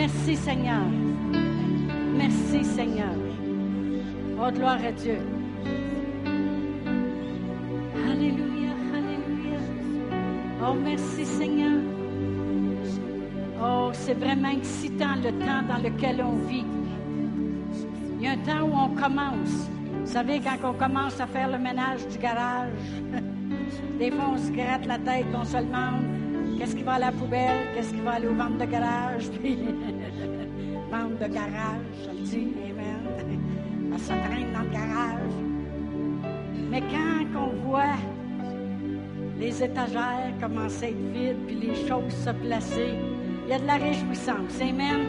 Merci Seigneur. Merci Seigneur. Oh, gloire à Dieu. Alléluia, Alléluia. Oh, merci Seigneur. Oh, c'est vraiment excitant le temps dans lequel on vit. Il y a un temps où on commence. Vous savez, quand on commence à faire le ménage du garage, des fois on se gratte la tête, on se demande qu'est-ce qui va à la poubelle, qu'est-ce qui va aller au ventre de garage, de garage, je le dis, amen. Ça traîne dans le garage. Mais quand on voit les étagères commencer à être vides, puis les choses se placer, il y a de la réjouissance. Amen.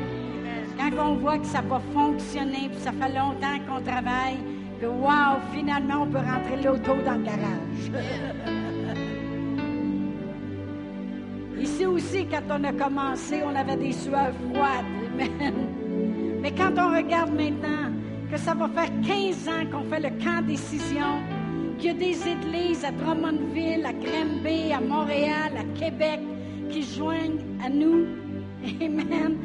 Quand on voit que ça va fonctionner, puis ça fait longtemps qu'on travaille, que wow, finalement, on peut rentrer l'auto dans le garage. Ici aussi, quand on a commencé, on avait des sueurs froides. Amen. Mais quand on regarde maintenant que ça va faire 15 ans qu'on fait le camp décision, qu'il y a des églises à Drummondville, à Granby, à Montréal, à Québec qui joignent à nous. Amen.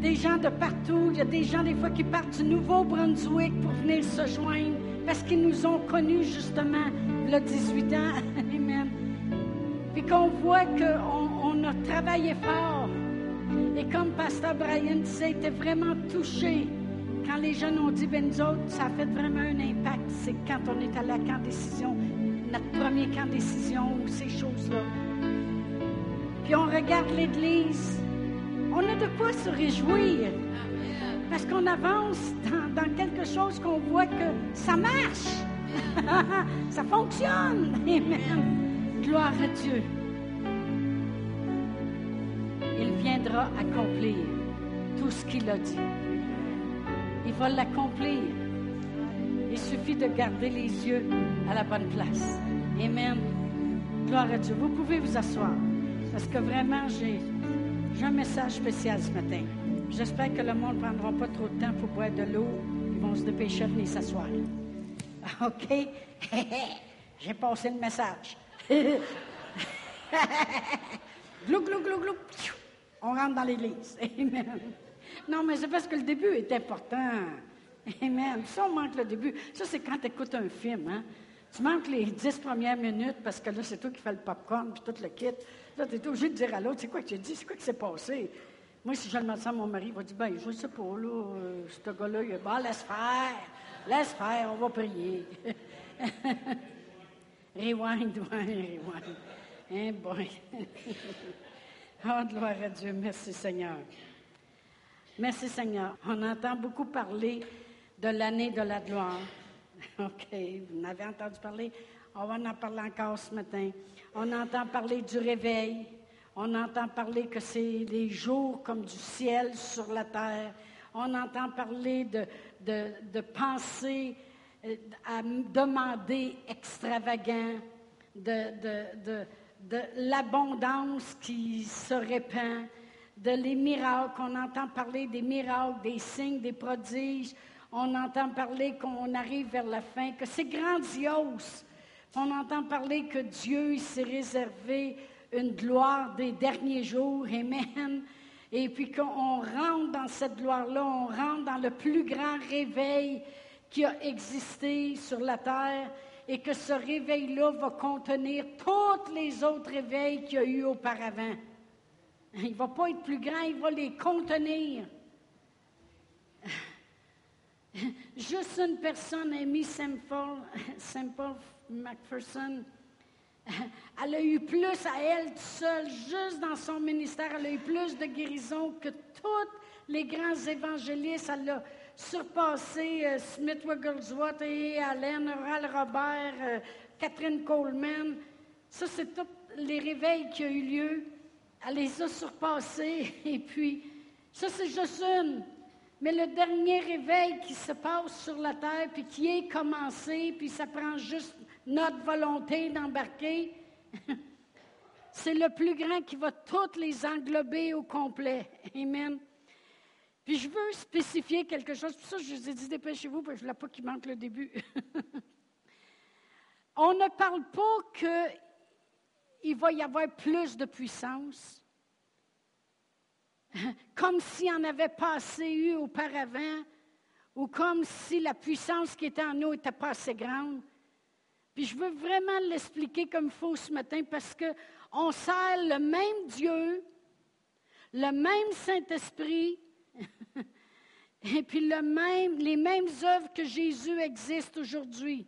Des gens de partout. Il y a des gens des fois qui partent du Nouveau-Brunswick pour venir se joindre parce qu'ils nous ont connus justement le 18 ans. Amen. Puis qu'on voit qu'on on a travaillé fort. Et comme Pasteur Brian disait, il était vraiment touché quand les jeunes ont dit, ben nous autres, ça a fait vraiment un impact. C'est quand on est à la camp décision, notre premier camp décision ou ces choses-là. Puis on regarde l'Église, on a de quoi se réjouir. Parce qu'on avance dans, dans, quelque chose qu'on voit que ça marche. ça fonctionne. Amen. Gloire à Dieu. Il viendra accomplir tout ce qu'il a dit. Il va l'accomplir. Il suffit de garder les yeux à la bonne place. Amen. Gloire à Dieu. Vous pouvez vous asseoir. Parce que vraiment, j'ai, j'ai un message spécial ce matin. J'espère que le monde ne prendra pas trop de temps pour boire de l'eau. Ils vont se dépêcher de venir s'asseoir. OK? j'ai passé le message. glou, glou, glou, glou. On rentre dans l'église. Amen. Non, mais c'est parce que le début est important. Amen. Ça, on manque le début. Ça, c'est quand tu écoutes un film. Hein? Tu manques les dix premières minutes parce que là, c'est toi qui fais le popcorn puis tout le kit. Là, tu es obligé de dire à l'autre, c'est quoi que tu dis? C'est quoi qui s'est passé? Moi, si je le ça à mon mari, il va dire, ben, je sais pas, là, euh, ce gars-là, il va, laisse faire. Laisse faire, on va prier. rewind, ouais, rewind. Hein, bon. oh, gloire à Dieu. Merci, Seigneur. Merci Seigneur. On entend beaucoup parler de l'année de la gloire. OK, vous m'avez entendu parler? On va en parler encore ce matin. On entend parler du réveil. On entend parler que c'est des jours comme du ciel sur la terre. On entend parler de, de, pensées euh, à demander extravagant, de, de l'abondance qui se répand de les miracles, on entend parler des miracles, des signes, des prodiges, on entend parler qu'on arrive vers la fin, que c'est grandiose. On entend parler que Dieu s'est réservé une gloire des derniers jours, Amen. Et puis qu'on rentre dans cette gloire-là, on rentre dans le plus grand réveil qui a existé sur la terre et que ce réveil-là va contenir tous les autres réveils qu'il y a eu auparavant. Il ne va pas être plus grand, il va les contenir. Juste une personne, Amy Semple, Semple McPherson, elle a eu plus à elle seule, juste dans son ministère, elle a eu plus de guérison que tous les grands évangélistes. Surpassé euh, Smith Wigglesworth et Allen, Oral Robert, euh, Catherine Coleman. Ça, c'est tous les réveils qui ont eu lieu elle les a surpassés. Et puis, ça, c'est juste une. Mais le dernier réveil qui se passe sur la terre, puis qui est commencé, puis ça prend juste notre volonté d'embarquer, c'est le plus grand qui va toutes les englober au complet. Amen. Puis je veux spécifier quelque chose. Pour ça, je vous ai dit dépêchez-vous, parce que je ne voulais pas qu'il manque le début. On ne parle pas que il va y avoir plus de puissance. comme s'il en avait passé eu auparavant, ou comme si la puissance qui était en nous n'était pas assez grande. Puis je veux vraiment l'expliquer comme il faut ce matin parce qu'on sert le même Dieu, le même Saint-Esprit, et puis le même, les mêmes œuvres que Jésus existent aujourd'hui.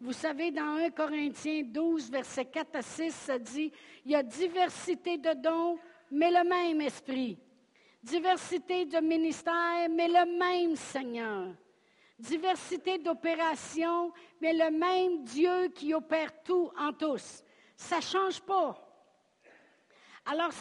Vous savez, dans 1 Corinthiens 12, versets 4 à 6, ça dit, il y a diversité de dons, mais le même esprit. Diversité de ministères, mais le même Seigneur. Diversité d'opérations, mais le même Dieu qui opère tout en tous. Ça ne change pas. Alors,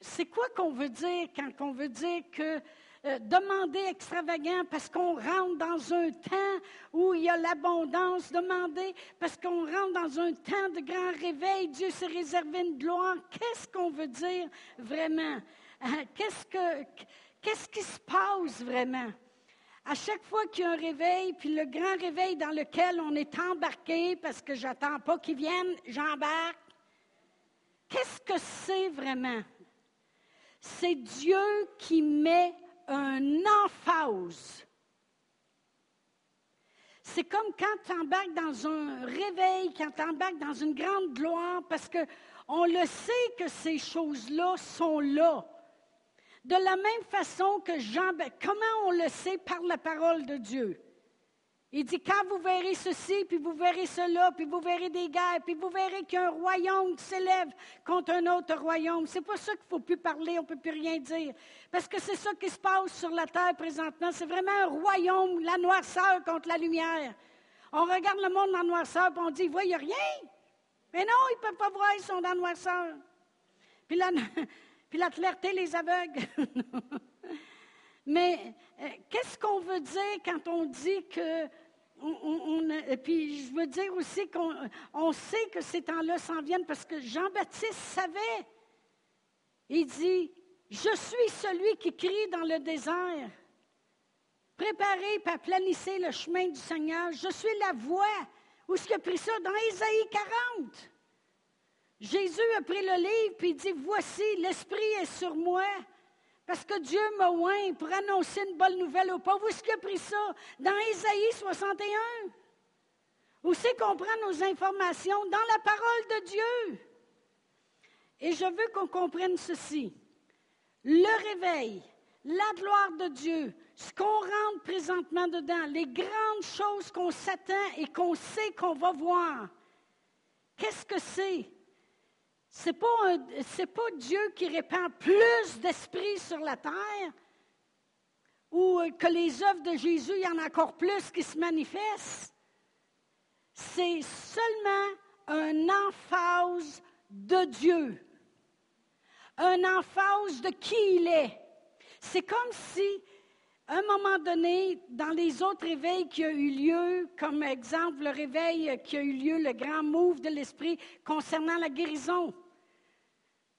c'est quoi qu'on veut dire quand on veut dire que euh, demander extravagant parce qu'on rentre dans un temps où il y a l'abondance, demander parce qu'on rentre dans un temps de grand réveil, Dieu s'est réservé une gloire. Qu'est-ce qu'on veut dire vraiment? Euh, qu'est-ce, que, qu'est-ce qui se passe vraiment? À chaque fois qu'il y a un réveil, puis le grand réveil dans lequel on est embarqué, parce que j'attends pas qu'ils viennent, j'embarque. Qu'est-ce que c'est vraiment? C'est Dieu qui met un emphase. C'est comme quand tu embarques dans un réveil, quand tu embarques dans une grande gloire, parce qu'on le sait que ces choses-là sont là. De la même façon que Jean, comment on le sait? Par la parole de Dieu? Il dit, quand vous verrez ceci, puis vous verrez cela, puis vous verrez des guerres, puis vous verrez qu'il y a un royaume s'élève contre un autre royaume. C'est pas ça qu'il faut plus parler, on peut plus rien dire. Parce que c'est ça qui se passe sur la terre présentement. C'est vraiment un royaume, la noirceur contre la lumière. On regarde le monde la noirceur, puis on dit, ils voient rien. Mais non, ils ne peuvent pas voir, ils sont dans la noirceur. Puis la, puis la clarté les aveugles. Mais euh, qu'est-ce qu'on veut dire quand on dit que... puis je veux dire aussi qu'on sait que ces temps-là s'en viennent parce que Jean-Baptiste savait. Il dit, je suis celui qui crie dans le désert. Préparez et planissez le chemin du Seigneur. Je suis la voix. Où est-ce qu'il a pris ça? Dans Ésaïe 40. Jésus a pris le livre et il dit, voici, l'Esprit est sur moi parce que Dieu m'a oint pour annoncer une bonne nouvelle aux pauvres. Où est-ce qu'il a pris ça? Dans Ésaïe 61. Où c'est qu'on prend nos informations? Dans la parole de Dieu. Et je veux qu'on comprenne ceci. Le réveil, la gloire de Dieu, ce qu'on rentre présentement dedans, les grandes choses qu'on s'attend et qu'on sait qu'on va voir. Qu'est-ce que c'est? Ce n'est pas, Dieu qui répand plus d'esprit sur la terre ou euh, que les œuvres de Jésus, il y en a encore plus qui se manifestent. C'est seulement un emphase de Dieu, un emphase de qui il est. C'est comme si, à un moment donné, dans les autres réveils qui ont eu lieu, comme exemple le réveil qui a eu lieu, le grand move de l'esprit concernant la guérison,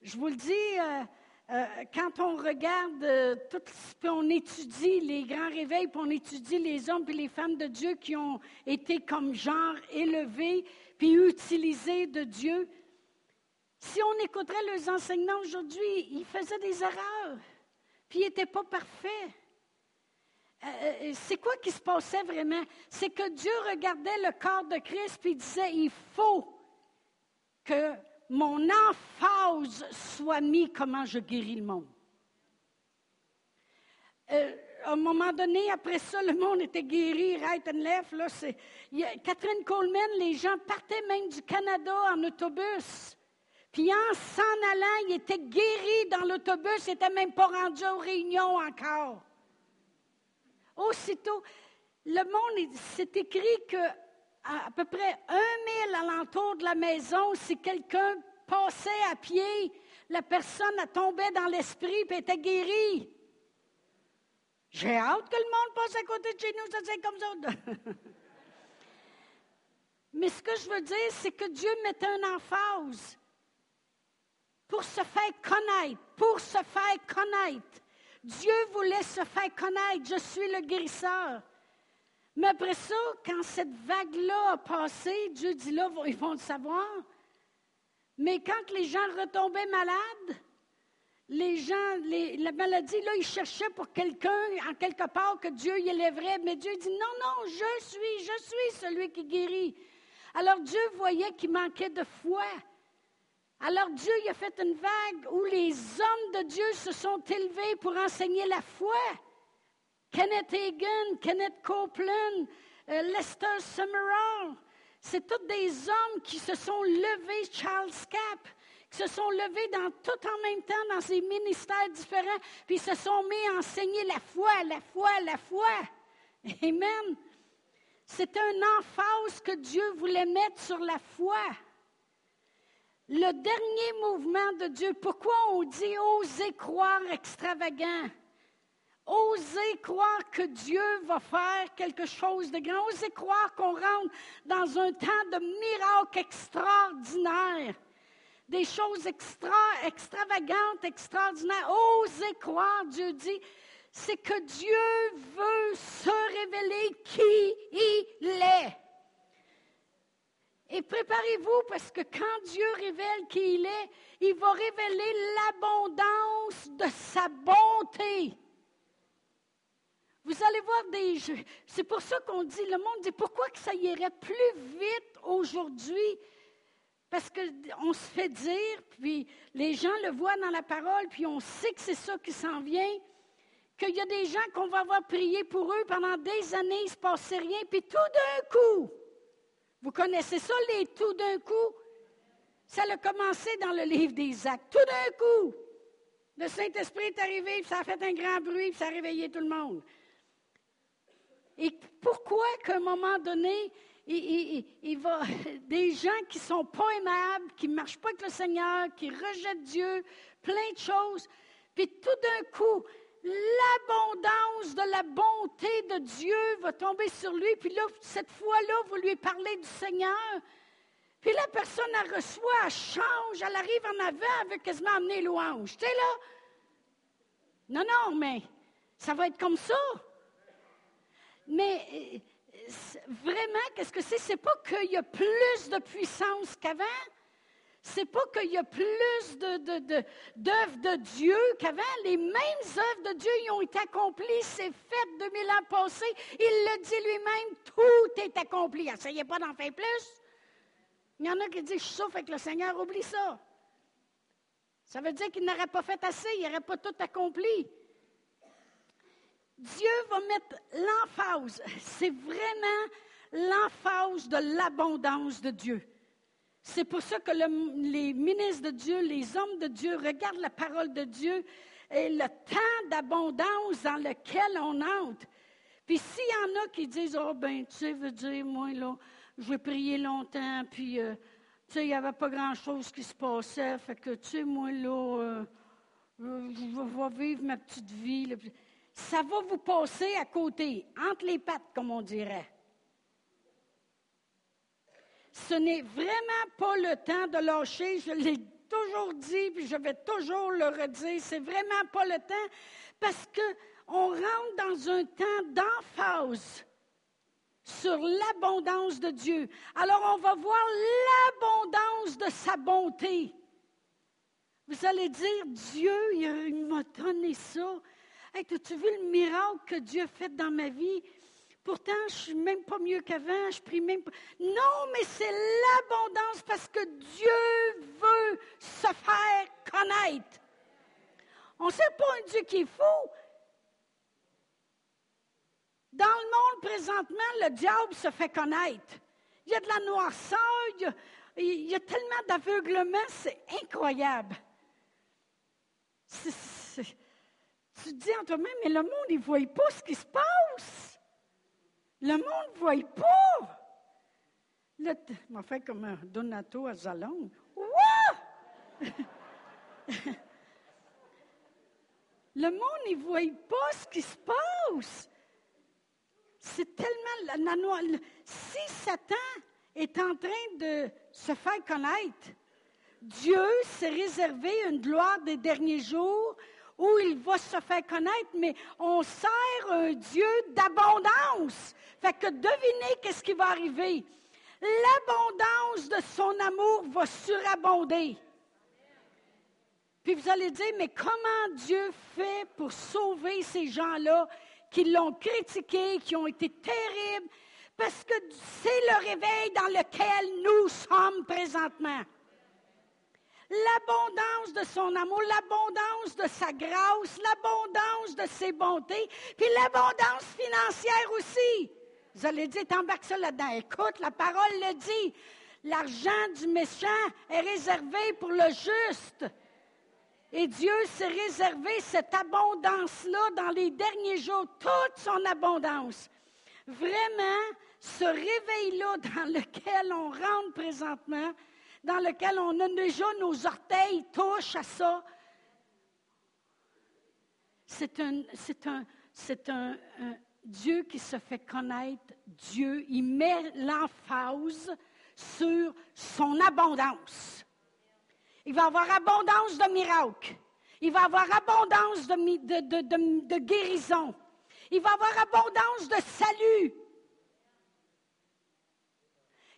je vous le dis, euh, euh, quand on regarde, euh, tout, puis on étudie les grands réveils, puis on étudie les hommes et les femmes de Dieu qui ont été comme genre élevés, puis utilisés de Dieu, si on écouterait leurs enseignements aujourd'hui, ils faisaient des erreurs, puis ils n'étaient pas parfaits. c'est quoi qui se passait vraiment? C'est que Dieu regardait le corps de Christ puis il disait, il faut que mon emphase soit mis comment je guéris le monde. Euh, à un moment donné, après ça, le monde était guéri, right and left. Là, Catherine Coleman, les gens partaient même du Canada en autobus. Puis en s'en allant, ils étaient guéris dans l'autobus, ils n'étaient même pas rendus aux réunions encore. Aussitôt, le monde, c'est écrit que à, peu près un mille alentour de la maison, si quelqu'un passait à pied, la personne a tombé dans l'esprit et était guérie. J'ai hâte que le monde passe à côté de chez nous, ça c'est comme ça. Mais ce que je veux dire, c'est que Dieu mettait un emphase pour se faire connaître, pour se faire connaître. Dieu voulait se faire connaître. Je suis le guérisseur. Mais après ça, quand cette vague-là a passé, Dieu dit là, ils vont le savoir. Mais quand les gens retombaient malades, les gens, la maladie, là, ils cherchaient pour quelqu'un, en quelque part, que Dieu y élèverait. Mais Dieu dit, non, non, je suis, je suis celui qui guérit. Alors Dieu voyait qu'il manquait de foi. Alors Dieu il a fait une vague où les hommes de Dieu se sont élevés pour enseigner la foi. Kenneth Hagin, Kenneth Copeland, euh, Lester Summerall, c'est tous des hommes qui se sont levés, Charles Capp, qui se sont levés dans tout en même temps dans ces ministères différents, puis se sont mis à enseigner la foi, la foi, la foi. Amen. C'est un emphase que Dieu voulait mettre sur la foi. Le dernier mouvement de Dieu, pourquoi on dit oser croire extravagant? Oser croire que Dieu va faire quelque chose de grand. Oser croire qu'on rentre dans un temps de miracles extraordinaires. Des choses extra, extravagantes, extraordinaires. Oser croire, Dieu dit, c'est que Dieu veut se révéler qui il est. Et préparez-vous parce que quand Dieu révèle qui il est, il va révéler l'abondance de sa bonté. Vous allez voir des jeux. C'est pour ça qu'on dit, le monde dit, pourquoi que ça irait plus vite aujourd'hui? Parce qu'on se fait dire, puis les gens le voient dans la parole, puis on sait que c'est ça qui s'en vient, qu'il y a des gens qu'on va avoir prié pour eux pendant des années, il ne se passait rien, puis tout d'un coup, vous connaissez ça, les tout d'un coup? Ça a commencé dans le livre des actes. Tout d'un coup, le Saint-Esprit est arrivé, puis ça a fait un grand bruit, puis ça a réveillé tout le monde. Et pourquoi qu'à un moment donné, il, va, des gens qui ne sont pas aimables, qui ne marchent pas avec le Seigneur, qui rejettent Dieu, plein de choses, puis tout d'un coup, l'abondance de la bonté de Dieu va tomber sur lui, puis là, cette fois-là, vous lui parlez du Seigneur. Puis la personne, elle reçoit, elle change, elle arrive en avant, elle veut quasiment amener louange. Tu sais, là? Non, non, mais ça va être comme ça. Mais euh, vraiment, qu'est-ce que c'est? C'est pas qu'il y a plus de puissance qu'avant. C'est pas qu'il y a plus d'œuvres de, Dieu qu'avant. Les mêmes œuvres de Dieu ont été accomplies. C'est fait 2000 ans passés. Il le dit lui-même, tout est accompli. Essayez pas d'en faire plus. Il y en a qui disent, je souffre avec le Seigneur, oublie ça. Ça veut dire qu'il n'aurait pas fait assez, il n'aurait pas tout accompli. Dieu va mettre l'emphase. C'est vraiment l'emphase de l'abondance de Dieu. C'est pour ça que les ministres de Dieu, les hommes de Dieu regardent la parole de Dieu et le temps d'abondance dans lequel on entre. Puis s'il y en a qui disent, oh ben, tu sais, veux dire, moi, là, je vais prier longtemps, puis, euh, tu sais, il n'y avait pas grand-chose qui se passait, fait que, tu sais, moi, là, euh, je vais vivre ma petite vie. Ça va vous passer à côté, entre les pattes, comme on dirait ce n'est vraiment pas le temps de lâcher. Je l'ai toujours dit, puis je vais toujours le redire. C'est vraiment pas le temps parce qu'on rentre dans un temps d'emphase sur l'abondance de Dieu. Alors, on va voir l'abondance de sa bonté. Vous allez dire, Dieu, il m'a donné ça. Hey, as-tu vu le miracle que Dieu a fait dans ma vie? Pourtant, je suis même pas mieux qu'avant, je prie même pas. Non, mais c'est l'abondance parce que Dieu veut se faire connaître. On ne sait pas un Dieu qui est fou. Dans le monde présentement, le diable se fait connaître. Il y a de la noirceur, il y a, tellement d'aveuglement, c'est incroyable. Tu te dis en toi-même, mais le monde, il ne voit pas ce qui se passe. Le monde ne voit pas. Le m'a fait comme un Donato à Zalong. Le monde ne voit pas ce qui se passe. C'est tellement Si Satan est en train de se faire connaître, Dieu s'est réservé une gloire des derniers jours où il va se faire connaître, mais on sert un Dieu d'abondance. Fait que devinez qu'est-ce qui va arriver. L'abondance de son amour va surabonder. Puis vous allez dire, mais comment Dieu fait pour sauver ces gens-là qui l'ont critiqué, qui ont été terribles, parce que c'est le réveil dans lequel nous sommes présentement. L'abondance de son amour, l'abondance de sa grâce, l'abondance de ses bontés, puis l'abondance financière aussi. Vous allez dire, t'embarques ça là-dedans. Écoute, la parole le dit. L'argent du méchant est réservé pour le juste. Et Dieu s'est réservé cette abondance-là dans les derniers jours, toute son abondance. Vraiment, ce réveil-là dans lequel on rentre présentement, dans lequel on a déjà nos orteils touchent à ça, c'est un, Dieu qui se fait connaître, Dieu, il met l'emphase sur son abondance. Il va avoir abondance de miracles. Il va avoir abondance de, de guérison. Il va avoir abondance de salut.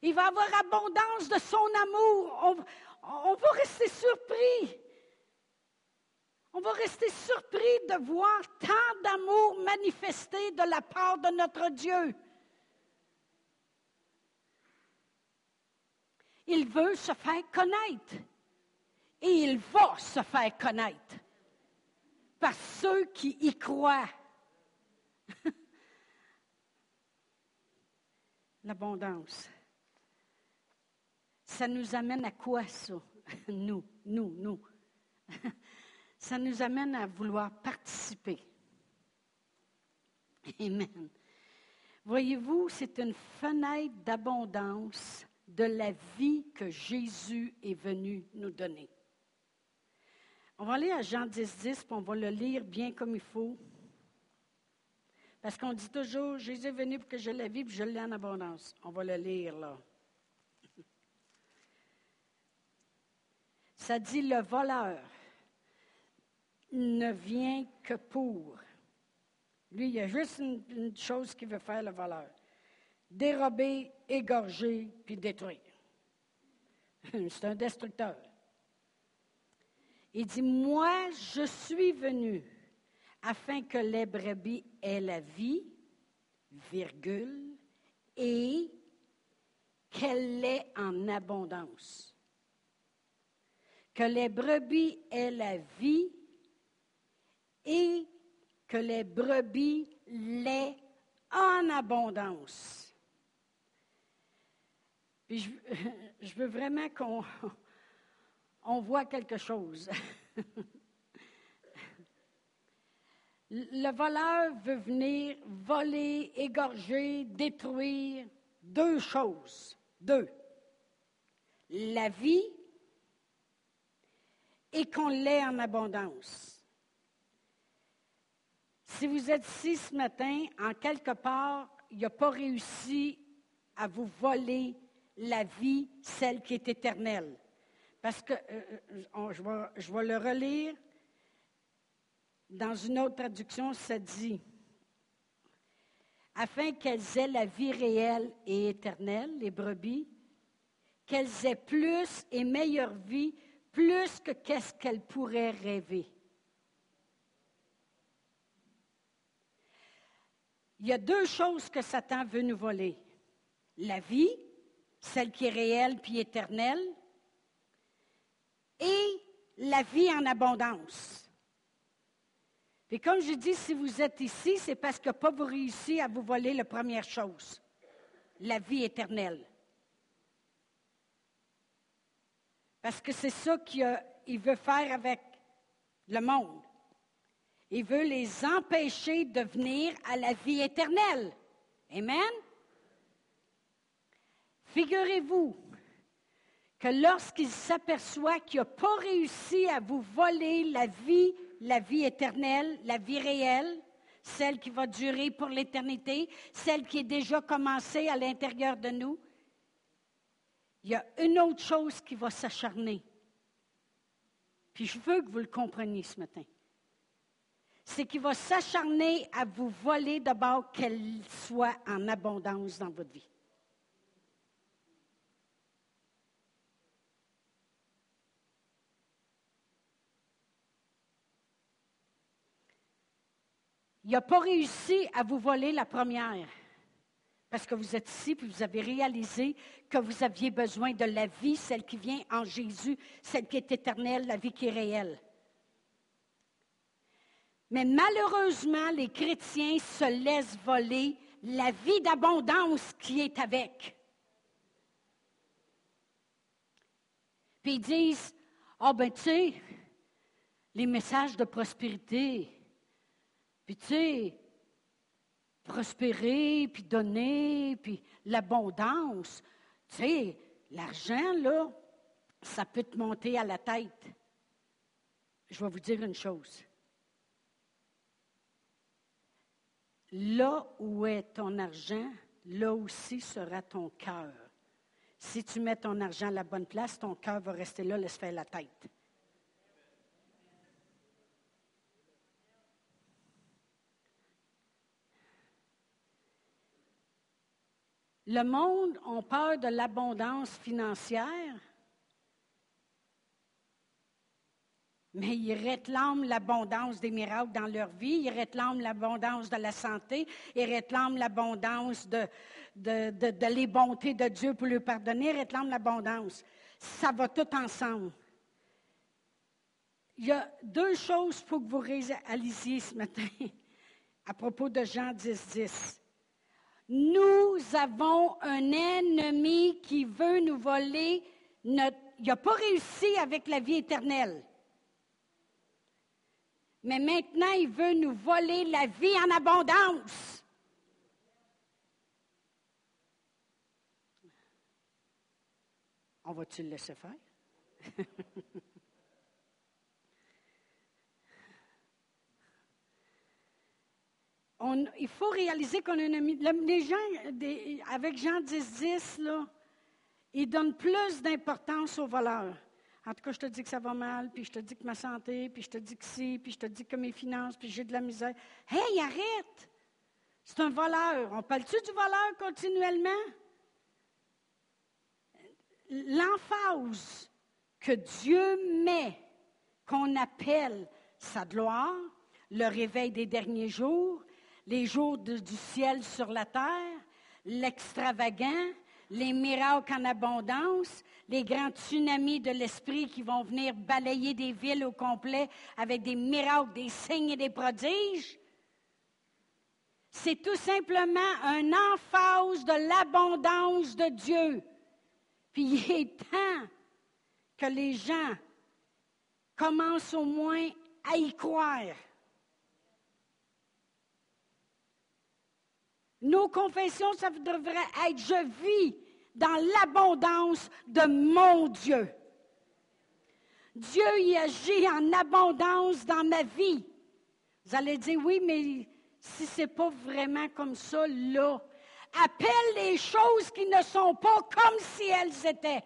Il va avoir abondance de son amour. On, va rester surpris. On va rester surpris de voir tant d'amour manifesté de la part de notre Dieu. Il veut se faire connaître. Et il va se faire connaître par ceux qui y croient. L'abondance. Ça nous amène à quoi ça? Nous, nous, nous. Ça nous amène à vouloir participer. Amen. Voyez-vous, c'est une fenêtre d'abondance de la vie que Jésus est venu nous donner. On va aller à Jean 10, 10, puis on va le lire bien comme il faut. Parce qu'on dit toujours, Jésus est venu pour que je la vie, puis je l'ai en abondance. On va le lire là. Ça dit le voleur ne vient que pour. Lui, il y a juste une, chose qu'il veut faire, le voleur. Dérober, égorger, puis détruire. C'est un destructeur. Il dit, moi, je suis venu afin que les brebis aient la vie, virgule, et qu'elle l'ait en abondance que les brebis aient la vie et que les brebis l'aient en abondance. Puis je, je veux vraiment qu'on on voit quelque chose. Le voleur veut venir voler, égorger, détruire deux choses. Deux. La vie et qu'on l'ait en abondance. Si vous êtes ici ce matin, en quelque part, il n'a pas réussi à vous voler la vie, celle qui est éternelle. Parce que, euh, euh, je, vais, je vais le relire, dans une autre traduction, ça dit, afin qu'elles aient la vie réelle et éternelle, les brebis, qu'elles aient plus et meilleure vie plus que qu'est-ce qu'elle pourrait rêver. Il y a deux choses que Satan veut nous voler. La vie, celle qui est réelle puis éternelle, et la vie en abondance. Et comme je dis, si vous êtes ici, c'est parce que pas vous réussi à vous voler la première chose, la vie éternelle. Parce que c'est ça qu'il veut faire avec le monde. Il veut les empêcher de venir à la vie éternelle. Amen? Figurez-vous que lorsqu'il s'aperçoit qu'il n'a pas réussi à vous voler la vie, la vie éternelle, la vie réelle, celle qui va durer pour l'éternité, celle qui est déjà commencée à l'intérieur de nous, il y a une autre chose qui va s'acharner. Puis je veux que vous le compreniez ce matin. C'est qu'il va s'acharner à vous voler d'abord qu'elle soit en abondance dans votre vie. Il n'a pas réussi à vous voler la première. Parce que vous êtes ici, puis vous avez réalisé que vous aviez besoin de la vie, celle qui vient en Jésus, celle qui est éternelle, la vie qui est réelle. Mais malheureusement, les chrétiens se laissent voler la vie d'abondance qui est avec. Puis ils disent, ah oh, ben tu sais, les messages de prospérité, puis tu sais, prospérer, puis donner, puis l'abondance. Tu sais, l'argent, là, ça peut te monter à la tête. Je vais vous dire une chose. Là où est ton argent, là aussi sera ton cœur. Si tu mets ton argent à la bonne place, ton cœur va rester là, laisse faire la tête. Le monde a peur de l'abondance financière, mais ils réclament l'abondance des miracles dans leur vie, ils réclament l'abondance de la santé, ils réclament l'abondance de, de, les bontés de Dieu pour lui pardonner, ils réclament l'abondance. Ça va tout ensemble. Il y a deux choses faut que vous réalisiez ce matin à propos de Jean 10, 10. Nous avons un ennemi qui veut nous voler notre... Il n'a pas réussi avec la vie éternelle. Mais maintenant, il veut nous voler la vie en abondance. On va-tu le laisser faire? il faut réaliser qu'on a un ami. Les gens, avec Jean 10, 10, là, ils donnent plus d'importance aux valeurs. En tout cas, je te dis que ça va mal, puis je te dis que ma santé, puis je te dis que si, puis je te dis que mes finances, puis j'ai de la misère. Hey, arrête! C'est un voleur. On parle-tu du voleur continuellement? L'emphase que Dieu met, qu'on appelle sa gloire, le réveil des derniers jours, les jours du ciel sur la terre, l'extravagant, les miracles en abondance, les grands tsunamis de l'esprit qui vont venir balayer des villes au complet avec des miracles, des signes et des prodiges. C'est tout simplement un emphase de l'abondance de Dieu. Puis il est temps que les gens commencent au moins à y croire. Nos confessions, ça devrait être je vis dans l'abondance de mon Dieu. Dieu y agit en abondance dans ma vie. Vous allez dire oui, mais si ce n'est pas vraiment comme ça, là, appelle les choses qui ne sont pas comme si elles étaient.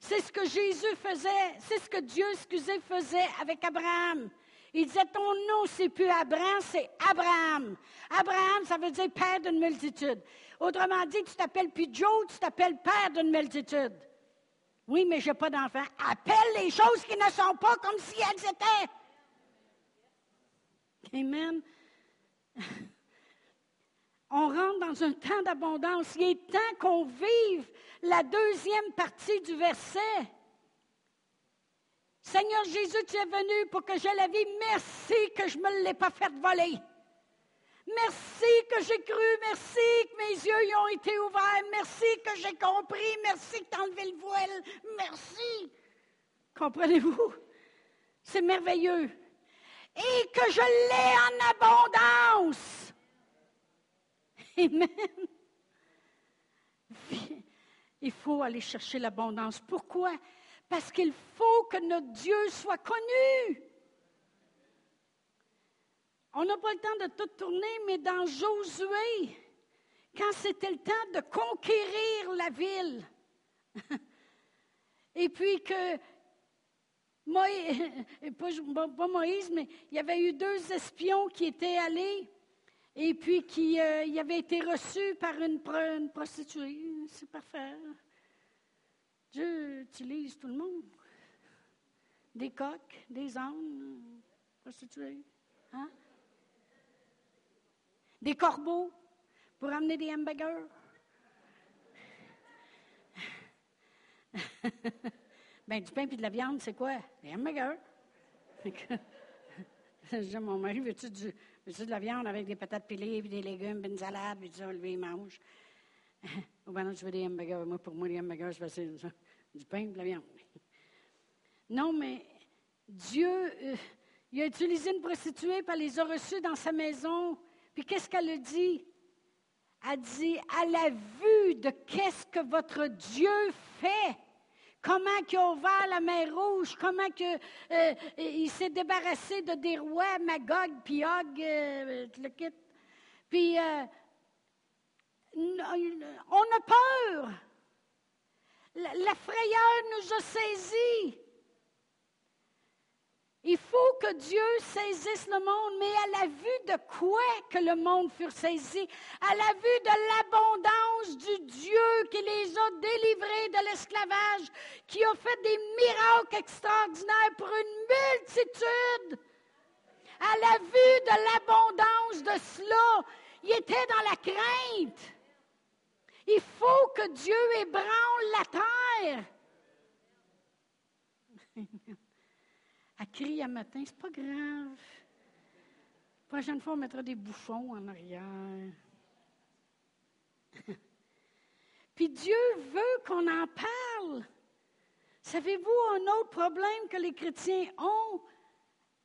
C'est ce que Jésus faisait, c'est ce que Dieu, excusez, faisait avec Abraham. Il disait, ton nom, c'est plus Abraham, c'est Abraham. Abraham, ça veut dire père d'une multitude. Autrement dit, tu t'appelles plus Joe, tu t'appelles père d'une multitude. Oui, mais je n'ai pas d'enfant. Appelle les choses qui ne sont pas comme si elles étaient. Amen. On rentre dans un temps d'abondance. Il est temps qu'on vive la deuxième partie du verset. Seigneur Jésus, tu es venu pour que j'ai la vie. Merci que je ne me l'ai pas fait voler. Merci que j'ai cru. Merci que mes yeux y ont été ouverts. Merci que j'ai compris. Merci que tu as enlevé le voile. Merci. Comprenez-vous? C'est merveilleux. Et que je l'ai en abondance. Amen. Il faut aller chercher l'abondance. Pourquoi? Parce qu'il faut que notre Dieu soit connu. On n'a pas le temps de tout tourner, mais dans Josué, quand c'était le temps de conquérir la ville, et puis que Moïse, pas Moïse, mais il y avait eu deux espions qui étaient allés et puis qui euh, avaient été reçus par une, une prostituée. C'est parfait. Dieu utilise tout le monde. Des coqs, des ânes, prostituées. Hein? Des corbeaux pour amener des hamburgers. ben, du pain et de la viande, c'est quoi? Des hamburgers. Mon mari, veux-tu de la viande avec des patates pilées, des légumes, puis une salade, puis ça, lui, il mange. Ou ben non, je veux des hamburgers. Moi, pour moi, les hamburgers, c'est du pain et de la viande. Non, mais Dieu, euh, il a utilisé une prostituée, puis elle les a reçus dans sa maison. Puis qu'est-ce qu'elle a dit? Elle dit, à la vue de qu'est-ce que votre Dieu fait, comment il a ouvert la mer Rouge, comment que, euh, s'est débarrassé de des rois, Magog, puis Og, euh, le kit. Puis, on a peur. La, frayeur nous a saisis. Il faut que Dieu saisisse le monde, mais à la vue de quoi que le monde fut saisi? À la vue de l'abondance du Dieu qui les a délivrés de l'esclavage, qui a fait des miracles extraordinaires pour une multitude. À la vue de l'abondance de cela, il était dans la crainte. Il faut que Dieu ébranle la terre. Elle crie à matin, c'est pas grave. La prochaine fois, on mettra des bouchons en arrière. Puis Dieu veut qu'on en parle. Savez-vous un autre problème que les chrétiens ont?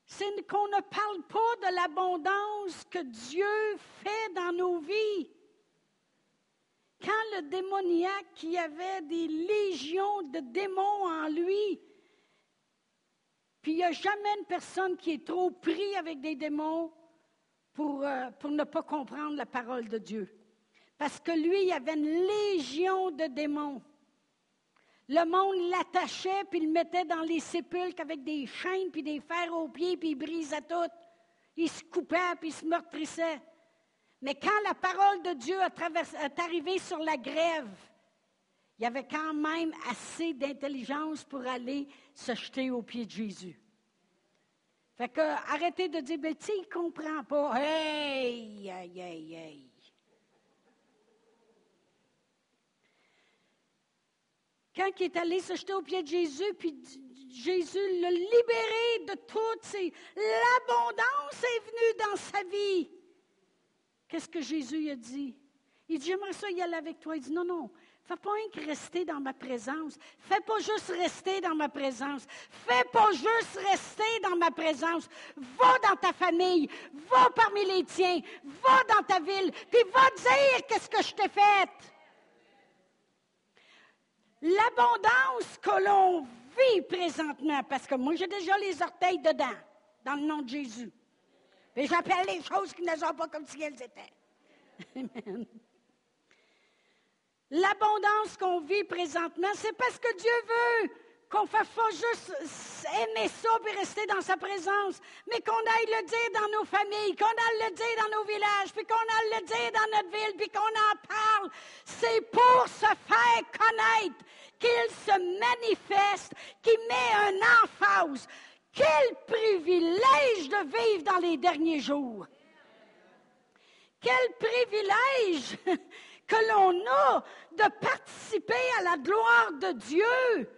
C'est qu'on ne parle pas de l'abondance que Dieu fait dans nos vies. Quand le démoniaque qui avait des légions de démons en lui, puis il n'y a jamais une personne qui est trop pris avec des démons pour, euh, pour ne pas comprendre la parole de Dieu. Parce que lui, il avait une légion de démons. Le monde l'attachait, puis le mettait dans les sépulcres avec des chaînes, puis des fers aux pieds, puis il brisait tout. Il se coupait, puis il se meurtrissait. Mais quand la parole de Dieu est arrivée sur la grève, il y avait quand même assez d'intelligence pour aller se jeter aux pieds de Jésus. Fait que, arrêtez de dire, ben, tu il comprend pas. Hey, hey, hey, hey. Quand il est allé se jeter aux pieds de Jésus, puis Jésus l'a libéré de toutes ses... L'abondance est venue dans sa vie. Qu'est-ce que Jésus a dit? Il dit, j'aimerais ça y aller avec toi. Il dit, non, non, fais pas un que rester dans ma présence. Fais pas juste rester dans ma présence. Fais pas juste rester dans ma présence. Va dans ta famille. Va parmi les tiens. Va dans ta ville. Puis va dire qu'est-ce que je t'ai fait. L'abondance que l'on vit présentement, parce que moi j'ai déjà les orteils dedans, dans le nom de Jésus. Et j'appelle les choses qui ne sont pas comme si elles étaient. L'abondance qu'on vit présentement, c'est parce que Dieu veut qu'on ne fasse pas juste aimer ça et rester dans sa présence, mais qu'on aille le dire dans nos familles, qu'on aille le dire dans nos villages, puis qu'on aille le dire dans notre ville, puis qu'on en parle. C'est pour se faire connaître qu'il se manifeste, qu'il met un emphase quel privilège de vivre dans les derniers jours. Quel privilège que l'on a de participer à la gloire de Dieu,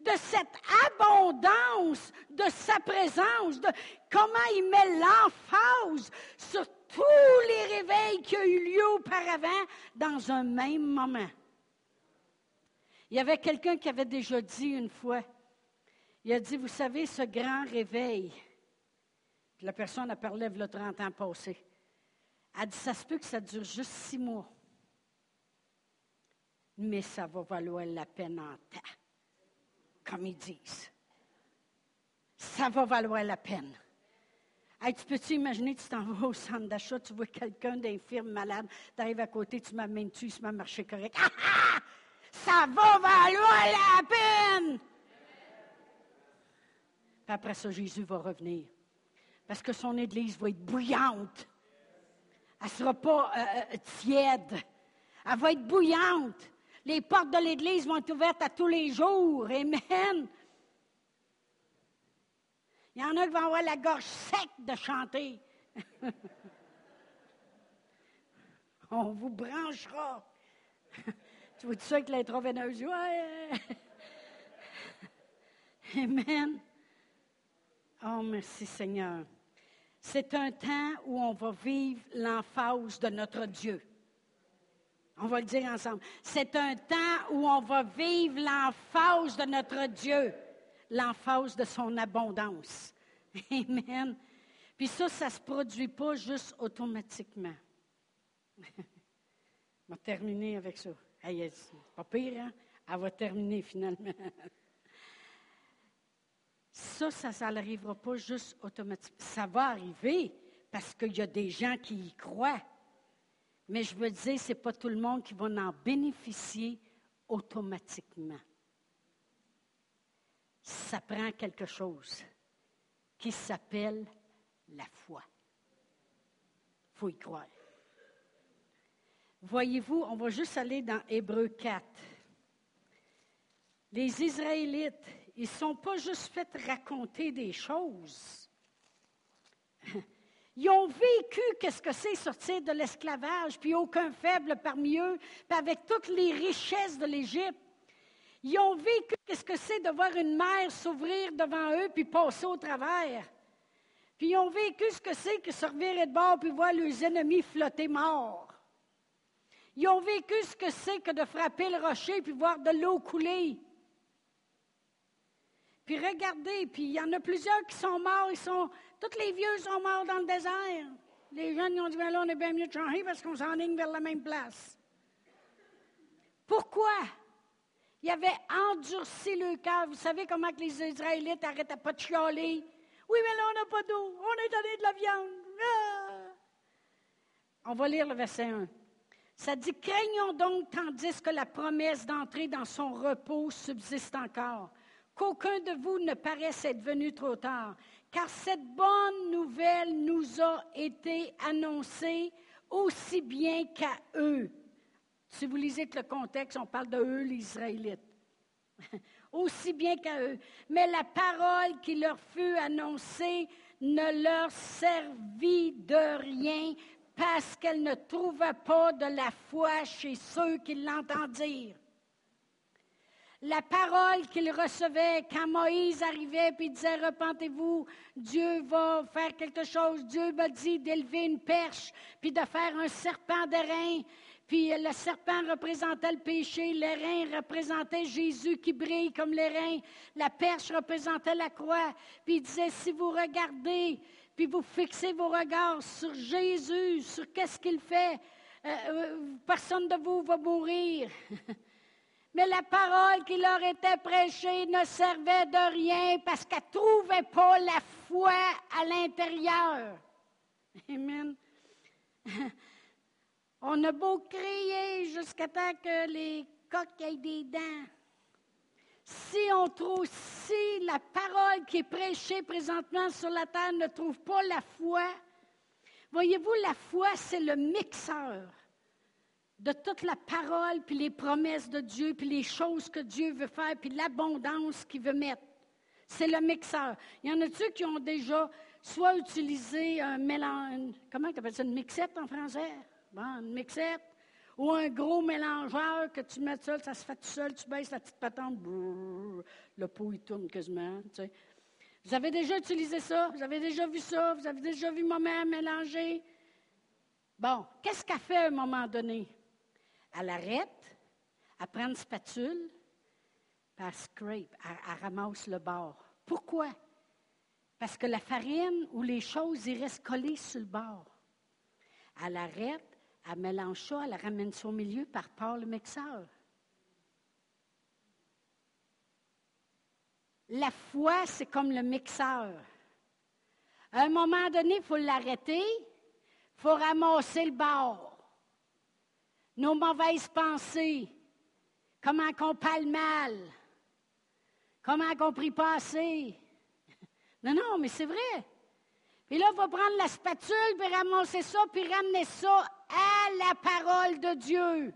de cette abondance de sa présence, de comment il met l'emphase sur tous les réveils qui ont eu lieu auparavant dans un même moment. Il y avait quelqu'un qui avait déjà dit une fois, il a dit, vous savez, ce grand réveil, la personne a parlé le 30 ans passé. Elle a dit, ça se peut que ça dure juste six mois. Mais ça va valoir la peine en temps, comme ils disent. Ça va valoir la peine. tu peux-tu imaginer, tu t'en vas au centre d'achat, tu vois quelqu'un d'infirme malade, tu arrives à côté, tu m'amènes tu, il se marcher correct. Ah, ah! Ça va valoir la peine! Puis après ça, Jésus va revenir. Parce que son Église va être bouillante. Elle ne sera pas euh, euh, tiède. Elle va être bouillante. Les portes de l'Église vont être ouvertes à tous les jours. Amen. Il y en a qui vont avoir la gorge sec de chanter. On vous branchera. tu vois tout ça avec l'intraveineuse? Ouais! Amen. Oh, merci Seigneur. C'est un temps où on va vivre l'emphase de notre Dieu. On va le dire ensemble. C'est un temps où on va vivre l'emphase de notre Dieu, l'emphase de son abondance. Amen. Puis ça, ça ne se produit pas juste automatiquement. On va terminer avec ça. Pas pire, hein? Elle va terminer finalement. Ça, ça n'arrivera pas juste automatiquement. Ça va arriver parce qu'il y a des gens qui y croient. Mais je veux dire, ce n'est pas tout le monde qui va en bénéficier automatiquement. Ça prend quelque chose qui s'appelle la foi. Il faut y croire. Voyez-vous, on va juste aller dans Hébreu 4. Les Israélites, ils ne sont pas juste fait raconter des choses. Ils ont vécu qu'est-ce que c'est sortir de l'esclavage, puis aucun faible parmi eux, puis avec toutes les richesses de l'Égypte. Ils ont vécu qu'est-ce que c'est de voir une mer s'ouvrir devant eux, puis passer au travers. Puis ils ont vécu ce que c'est que se revirer de bord, puis voir leurs ennemis flotter morts. Ils ont vécu ce que c'est que de frapper le rocher, puis voir de l'eau couler. Puis regardez, puis il y en a plusieurs qui sont morts, ils sont, tous les vieux sont morts dans le désert. Les jeunes ont dit, ben là, on est bien mieux de changer parce qu'on s'enligne vers la même place. Pourquoi? Ils avaient endurci le cœur. Vous savez comment que les Israélites n'arrêtaient pas de chialer? Oui, mais là, on n'a pas d'eau. On est donné de la viande. Ah! On va lire le verset 1. Ça dit, craignons donc tandis que la promesse d'entrer dans son repos subsiste encore qu'aucun de vous ne paraisse être venu trop tard, car cette bonne nouvelle nous a été annoncée aussi bien qu'à eux. Si vous lisez le contexte, on parle de eux, les Israélites. aussi bien qu'à eux. Mais la parole qui leur fut annoncée ne leur servit de rien parce qu'elle ne trouvait pas de la foi chez ceux qui l'entendirent la parole qu'il recevait quand Moïse arrivait et disait Repentez-vous, Dieu va faire quelque chose. Dieu m'a dit d'élever une perche puis de faire un serpent d'airain. Puis le serpent représentait le péché, l'airain représentait Jésus qui brille comme l'airain, la perche représentait la croix. Puis il disait Si vous regardez, puis vous fixez vos regards sur Jésus, sur qu'est-ce qu'il fait, euh, euh, personne de vous va mourir. Mais la parole qui leur était prêchée ne servait de rien parce qu'elle ne trouvait pas la foi à l'intérieur. Amen. On a beau crier jusqu'à temps que les coqs aient des dents. Si on trouve, si la parole qui est prêchée présentement sur la terre ne trouve pas la foi, voyez-vous, la foi, c'est le mixeur de toute la parole, puis les promesses de Dieu, puis les choses que Dieu veut faire, puis l'abondance qu'il veut mettre. C'est le mixeur. Il y en a-tu qui ont déjà soit utilisé un mélange, comment tu appelles ça, une mixette en français? Bon, une mixette. Ou un gros mélangeur que tu mets seul, ça se fait tout seul, tu baisses la petite patente, le pot il tourne quasiment. Vous avez déjà utilisé ça? Vous avez déjà vu ça? Vous avez déjà vu ma mère mélanger? Bon, qu'est-ce qu'elle fait à un moment donné? Elle arrête, elle prend une spatule, puis elle scrape, elle, ramasse le bord. Pourquoi? Parce que la farine ou les choses, ils restent collées sur le bord. Elle arrête, elle mélange ça, elle ramène ça au milieu par part le mixeur. La foi, c'est comme le mixeur. À un moment donné, il faut l'arrêter, il faut ramasser le bord nos mauvaises pensées, comment qu'on parle mal, comment qu'on prie pas assez. Non, non, mais c'est vrai. Puis là, on va prendre la spatule, puis ramasser ça, puis ramener ça à la parole de Dieu.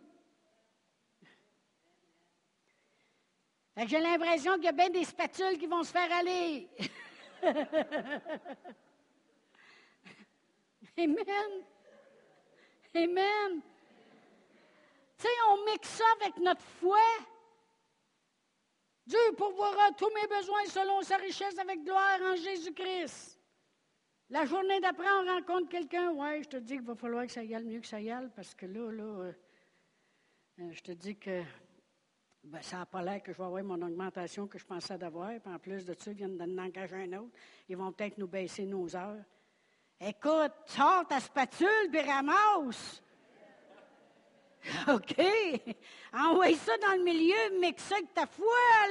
j'ai l'impression qu'il y a bien des spatules qui vont se faire aller. Amen. Amen. Tu sais, on mixe ça avec notre foi. Dieu pourvoira tous mes besoins selon sa richesse avec gloire en Jésus-Christ. La journée d'après, on rencontre quelqu'un. Ouais, je te dis qu'il va falloir que ça y aille mieux que ça y aille parce que là, là, euh, euh, je te dis que ben, ça n'a pas l'air que je vais avoir mon augmentation que je pensais d'avoir. Puis en plus de ça, ils viennent d'en engager un autre. Ils vont peut-être nous baisser nos heures. Écoute, sors ta spatule puis ramasse. OK. Envoie ça dans le milieu, mixe ça avec ta foi,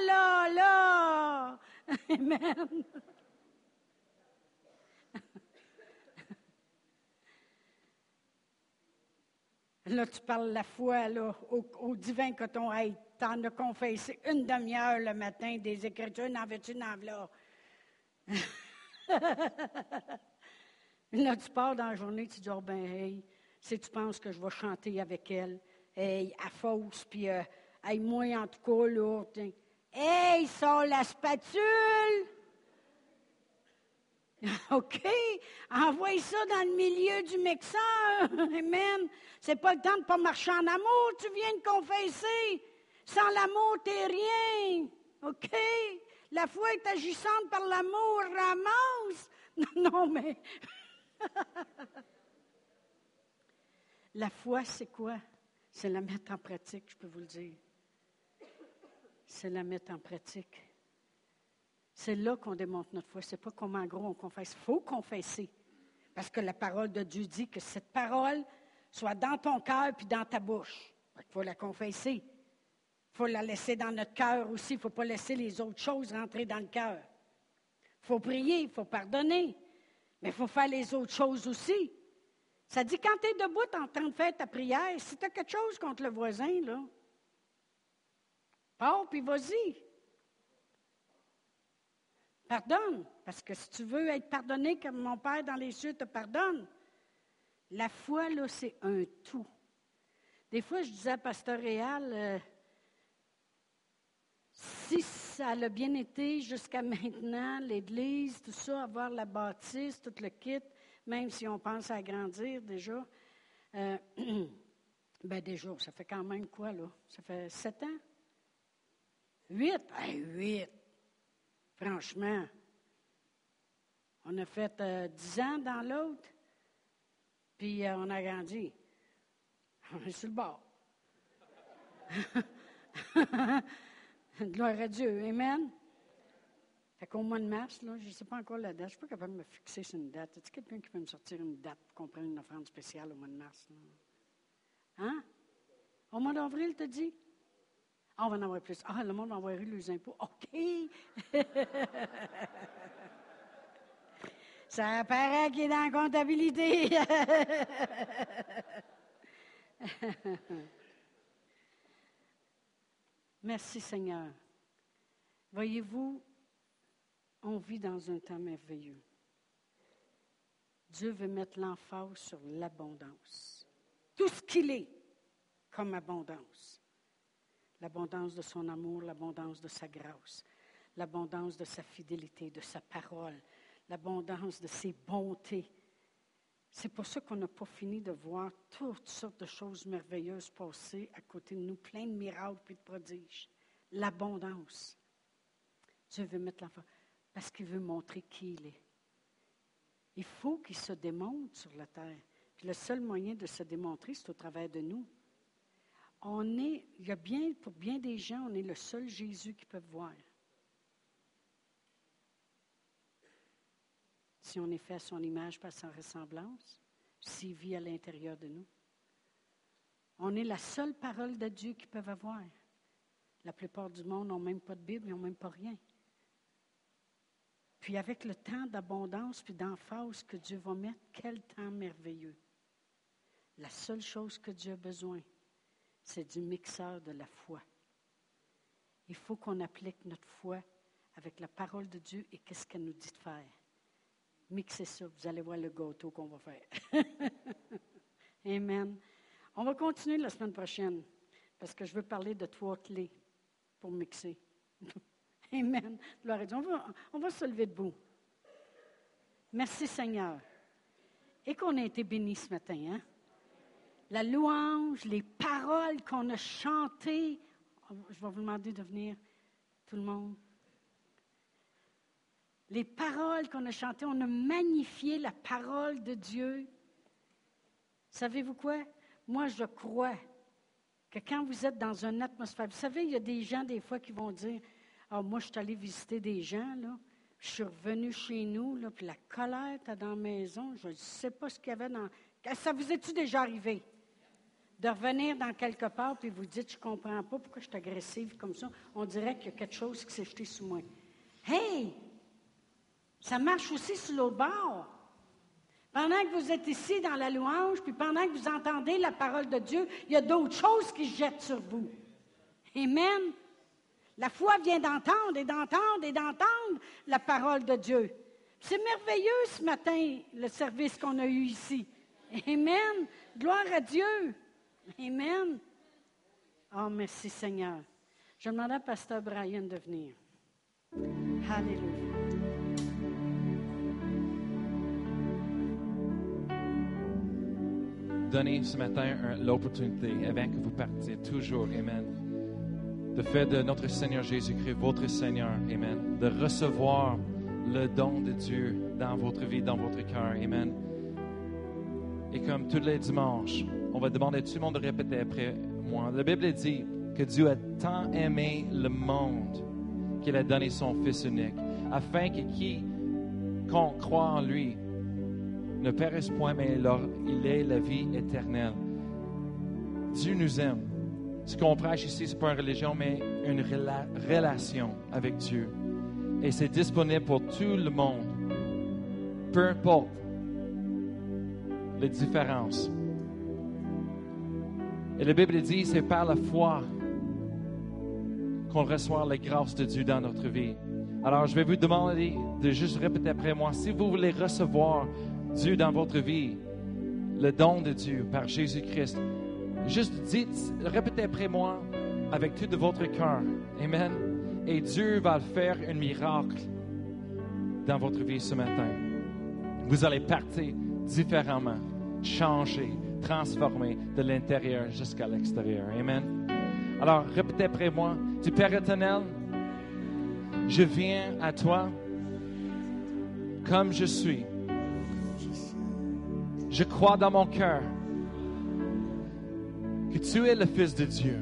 là, là. Amen. Là, tu parles la foi là, au, divin coton. Hey, t'en as confessé une demi-heure le matin des Écritures, n'en veux-tu, n'en là. là, tu pars dans la journée, tu dis, oh ben, hey, si tu penses que je vais chanter avec elle, hey, à fausse, puis, euh, hey, moi, en tout cas, là, hey, sors la spatule! OK, envoie ça dans le milieu du mixeur. Amen. C'est pas le temps de pas marcher en amour, tu viens de confesser. Sans l'amour, t'es rien. OK? La foi est agissante par l'amour, ramasse. Non, mais. La foi, c'est quoi? C'est la mettre en pratique, je peux vous le dire. C'est la mettre en pratique. C'est là qu'on démontre notre foi. Ce n'est pas comme en gros on confesse. Il faut confesser. Parce que la parole de Dieu dit que cette parole soit dans ton cœur puis dans ta bouche. Il faut la confesser. Il faut la laisser dans notre cœur aussi. Il ne faut pas laisser les autres choses rentrer dans le cœur. Il faut prier, il faut pardonner. Mais il faut faire les autres choses aussi. Ça dit quand tu es debout en train de faire ta prière, si tu as quelque chose contre le voisin, là, pars puis vas-y. Pardonne, parce que si tu veux être pardonné comme mon Père dans les cieux te pardonne, la foi, là, c'est un tout. Des fois, je disais à Pasteur Réal, euh, si ça a bien été jusqu'à maintenant, l'Église, tout ça, avoir la bâtisse, tout le kit, même si on pense à agrandir déjà, euh, ben déjà, ça fait quand même quoi, là? Ça fait sept ans? Huit? huit! Franchement, on a fait euh, dix ans dans l'autre, puis euh, on a grandi. On est sur le bord. Gloire à Dieu. Amen. Fait qu'au mois de mars, là, je ne sais pas encore la date, je ne suis pas capable de me fixer sur une date. Est-ce quelqu'un qui peut me sortir une date pour qu'on prenne une offrande spéciale au mois de mars? Hein? Au mois d'avril, tu dit? Ah, on va en avoir plus. Ah, le monde va envoyer les impôts. OK. Ça paraît qu'il est dans la comptabilité. Merci Seigneur. Voyez-vous, on vit dans un temps merveilleux. Dieu veut mettre l'emphase sur l'abondance. Tout ce qu'il est comme abondance l'abondance de son amour, l'abondance de sa grâce, l'abondance de sa fidélité, de sa parole, l'abondance de ses bontés. C'est pour ça qu'on n'a pas fini de voir toutes sortes de choses merveilleuses passer à côté de nous, plein de miracles et de prodiges. L'abondance. Dieu veut mettre l'enfant parce qu'il veut montrer qui il est. Il faut qu'il se démontre sur la terre. Le seul moyen de se démontrer, c'est au travers de nous on est, il y a bien, pour bien des gens, on est le seul Jésus qu'ils peuvent voir. Si on est fait à son image par sa ressemblance, s'il vit à l'intérieur de nous. On est la seule parole de Dieu qu'ils peuvent avoir. La plupart du monde n'ont même pas de Bible, ils n'ont même pas rien. Puis avec le temps d'abondance puis d'emphase que Dieu va mettre, quel temps merveilleux. La seule chose que Dieu a besoin, c'est du mixeur de la foi. Il faut qu'on applique notre foi avec la parole de Dieu et qu'est-ce qu'elle nous dit de faire. Mixez ça, vous allez voir le gâteau qu'on va faire. Amen. On va continuer la semaine prochaine parce que je veux parler de trois clés pour mixer. Amen. Gloire à Dieu. On va, se lever debout. Merci Seigneur. Et qu'on a été bénis ce matin, hein? la louange, les paroles qu'on a chantées. Je vais vous demander de venir, tout le monde. Les paroles qu'on a chantées, on a magnifié la parole de Dieu. Savez-vous quoi? Moi, je crois que quand vous êtes dans une atmosphère, vous savez, il y a des gens des fois qui vont dire, ah, moi, je suis allé visiter des gens, là, je suis revenu chez nous, là, puis la colère était dans la maison, je ne sais pas ce qu'il y avait dans... Ça vous est-tu déjà arrivé? De revenir dans quelque part, puis vous dites, je ne comprends pas pourquoi je suis agressive comme ça. On dirait qu'il y a quelque chose qui s'est jeté sous moi. Hey! Ça marche aussi sur l'autre bord. Pendant que vous êtes ici dans la louange, puis pendant que vous entendez la parole de Dieu, il y a d'autres choses qui se jettent sur vous. Amen. La foi vient d'entendre et d'entendre et d'entendre la parole de Dieu. C'est merveilleux ce matin, le service qu'on a eu ici. Amen. Gloire à Dieu. Amen. Oh, merci Seigneur. Je demande à Pasteur Brian de venir. Alléluia. Donnez ce matin l'opportunité, avant que vous partiez, toujours, Amen, de faire de notre Seigneur Jésus-Christ votre Seigneur, Amen, de recevoir le don de Dieu dans votre vie, dans votre cœur, Amen. Et comme tous les dimanches, on va demander à tout le monde de répéter après moi. La Bible dit que Dieu a tant aimé le monde qu'il a donné son Fils unique, afin que qui qu'on croit en lui ne périsse point, mais il est la vie éternelle. Dieu nous aime. Ce qu'on prêche ici, ce n'est pas une religion, mais une relation avec Dieu. Et c'est disponible pour tout le monde. Peu importe les différences. Et la Bible dit, c'est par la foi qu'on reçoit les grâces de Dieu dans notre vie. Alors, je vais vous demander de juste répéter après moi, si vous voulez recevoir Dieu dans votre vie, le don de Dieu par Jésus-Christ, juste dites, répétez après moi avec tout de votre cœur. Amen. Et Dieu va faire un miracle dans votre vie ce matin. Vous allez partir différemment, changer, transformer de l'intérieur jusqu'à l'extérieur. Amen. Alors, répétez après moi. Du Père éternel, je viens à toi comme je suis. Je crois dans mon cœur que tu es le Fils de Dieu,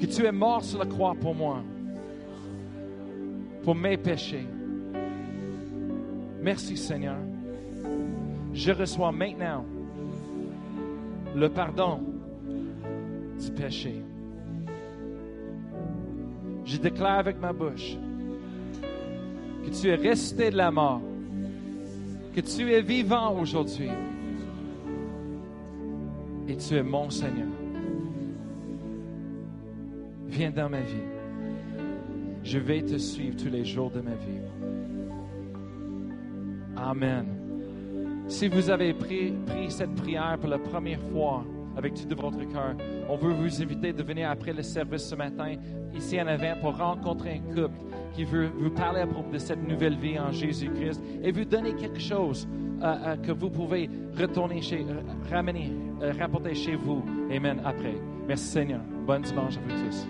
que tu es mort sur la croix pour moi, pour mes péchés. Merci Seigneur. Je reçois maintenant le pardon du péché. Je déclare avec ma bouche que tu es resté de la mort que tu es vivant aujourd'hui. Et tu es mon Seigneur. Viens dans ma vie. Je vais te suivre tous les jours de ma vie. Amen. Si vous avez pris, cette prière pour la première fois avec tout de votre cœur, on veut vous inviter de venir après le service ce matin, ici en avant, pour rencontrer un couple qui veut vous parler à propos de cette nouvelle vie en Jésus-Christ et vous donner quelque chose euh, euh, que vous pouvez retourner chez, ramener, euh, rapporter chez vous. Amen. Après. Merci Seigneur. Bonne dimanche à vous tous.